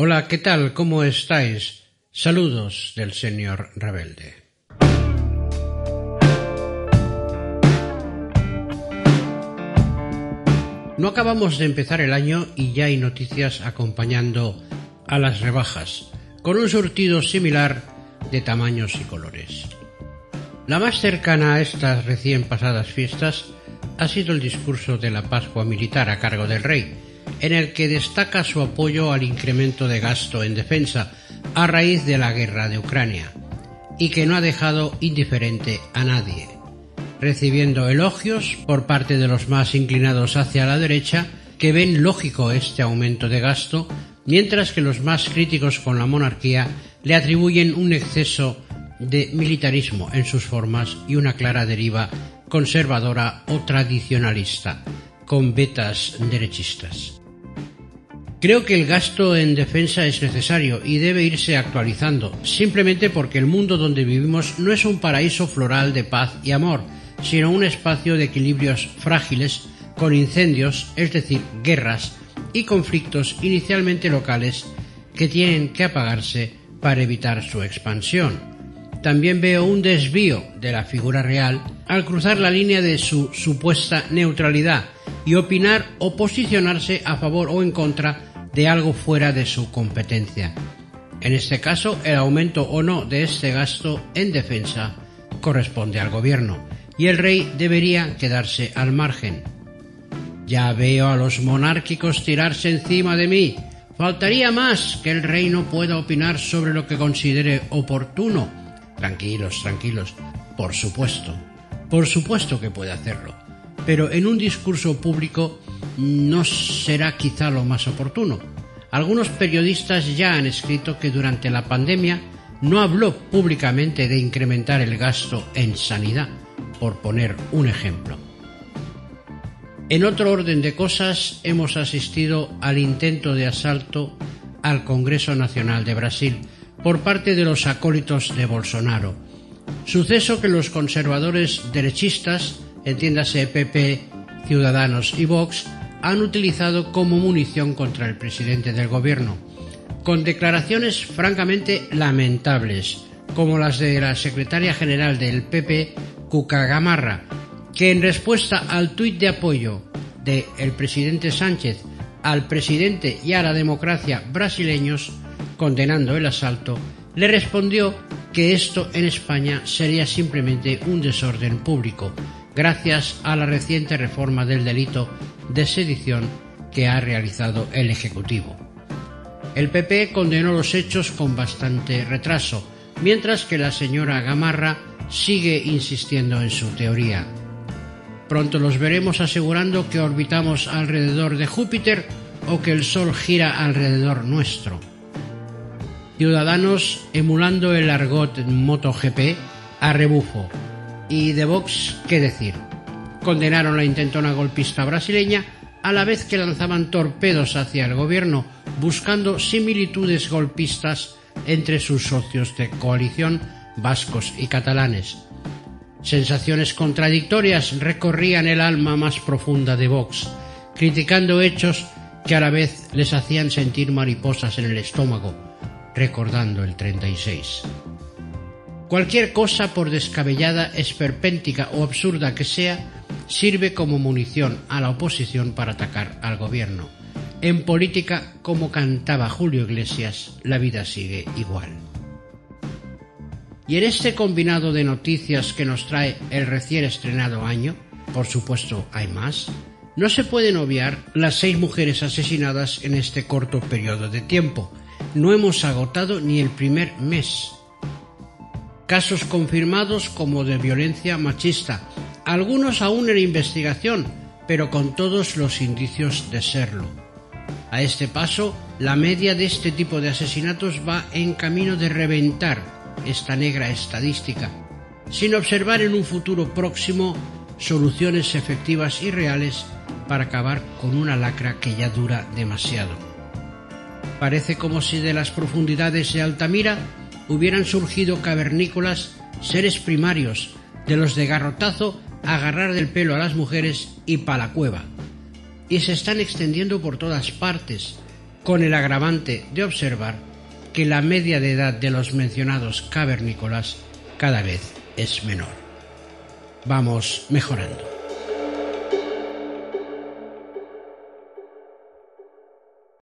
Hola, ¿qué tal? ¿Cómo estáis? Saludos del señor Rebelde. No acabamos de empezar el año y ya hay noticias acompañando a las rebajas, con un surtido similar de tamaños y colores. La más cercana a estas recién pasadas fiestas ha sido el discurso de la Pascua Militar a cargo del Rey, en el que destaca su apoyo al incremento de gasto en defensa a raíz de la guerra de Ucrania, y que no ha dejado indiferente a nadie, recibiendo elogios por parte de los más inclinados hacia la derecha, que ven lógico este aumento de gasto, mientras que los más críticos con la monarquía le atribuyen un exceso de militarismo en sus formas y una clara deriva conservadora o tradicionalista, con vetas derechistas. Creo que el gasto en defensa es necesario y debe irse actualizando, simplemente porque el mundo donde vivimos no es un paraíso floral de paz y amor, sino un espacio de equilibrios frágiles con incendios, es decir, guerras y conflictos inicialmente locales que tienen que apagarse para evitar su expansión. También veo un desvío de la figura real al cruzar la línea de su supuesta neutralidad y opinar o posicionarse a favor o en contra de algo fuera de su competencia. En este caso, el aumento o no de este gasto en defensa corresponde al gobierno y el rey debería quedarse al margen. Ya veo a los monárquicos tirarse encima de mí. Faltaría más que el rey no pueda opinar sobre lo que considere oportuno. Tranquilos, tranquilos. Por supuesto. Por supuesto que puede hacerlo. Pero en un discurso público no será quizá lo más oportuno. Algunos periodistas ya han escrito que durante la pandemia no habló públicamente de incrementar el gasto en sanidad, por poner un ejemplo. En otro orden de cosas, hemos asistido al intento de asalto al Congreso Nacional de Brasil por parte de los acólitos de Bolsonaro, suceso que los conservadores derechistas, entiéndase PP, Ciudadanos y Vox, han utilizado como munición contra el presidente del gobierno, con declaraciones francamente lamentables, como las de la secretaria general del PP, Cuca Gamarra, que en respuesta al tuit de apoyo del el presidente Sánchez al presidente y a la democracia brasileños, condenando el asalto, le respondió que esto en España sería simplemente un desorden público, gracias a la reciente reforma del delito de sedición que ha realizado el Ejecutivo. El PP condenó los hechos con bastante retraso, mientras que la señora Gamarra sigue insistiendo en su teoría. Pronto los veremos asegurando que orbitamos alrededor de Júpiter o que el Sol gira alrededor nuestro. Ciudadanos emulando el argot MotoGP a rebufo, y de Vox, ¿qué decir? Condenaron la intentona golpista brasileña a la vez que lanzaban torpedos hacia el gobierno, buscando similitudes golpistas entre sus socios de coalición vascos y catalanes. Sensaciones contradictorias recorrían el alma más profunda de Vox, criticando hechos que a la vez les hacían sentir mariposas en el estómago, recordando el 36. Cualquier cosa, por descabellada, esperpéntica o absurda que sea, sirve como munición a la oposición para atacar al gobierno. En política, como cantaba Julio Iglesias, la vida sigue igual. Y en este combinado de noticias que nos trae el recién estrenado año, por supuesto hay más, no se pueden obviar las seis mujeres asesinadas en este corto periodo de tiempo. No hemos agotado ni el primer mes casos confirmados como de violencia machista, algunos aún en investigación, pero con todos los indicios de serlo. A este paso, la media de este tipo de asesinatos va en camino de reventar esta negra estadística, sin observar en un futuro próximo soluciones efectivas y reales para acabar con una lacra que ya dura demasiado. Parece como si de las profundidades de Altamira hubieran surgido cavernícolas, seres primarios, de los de garrotazo agarrar del pelo a las mujeres y pa' la cueva. Y se están extendiendo por todas partes, con el agravante de observar que la media de edad de los mencionados cavernícolas cada vez es menor. Vamos mejorando.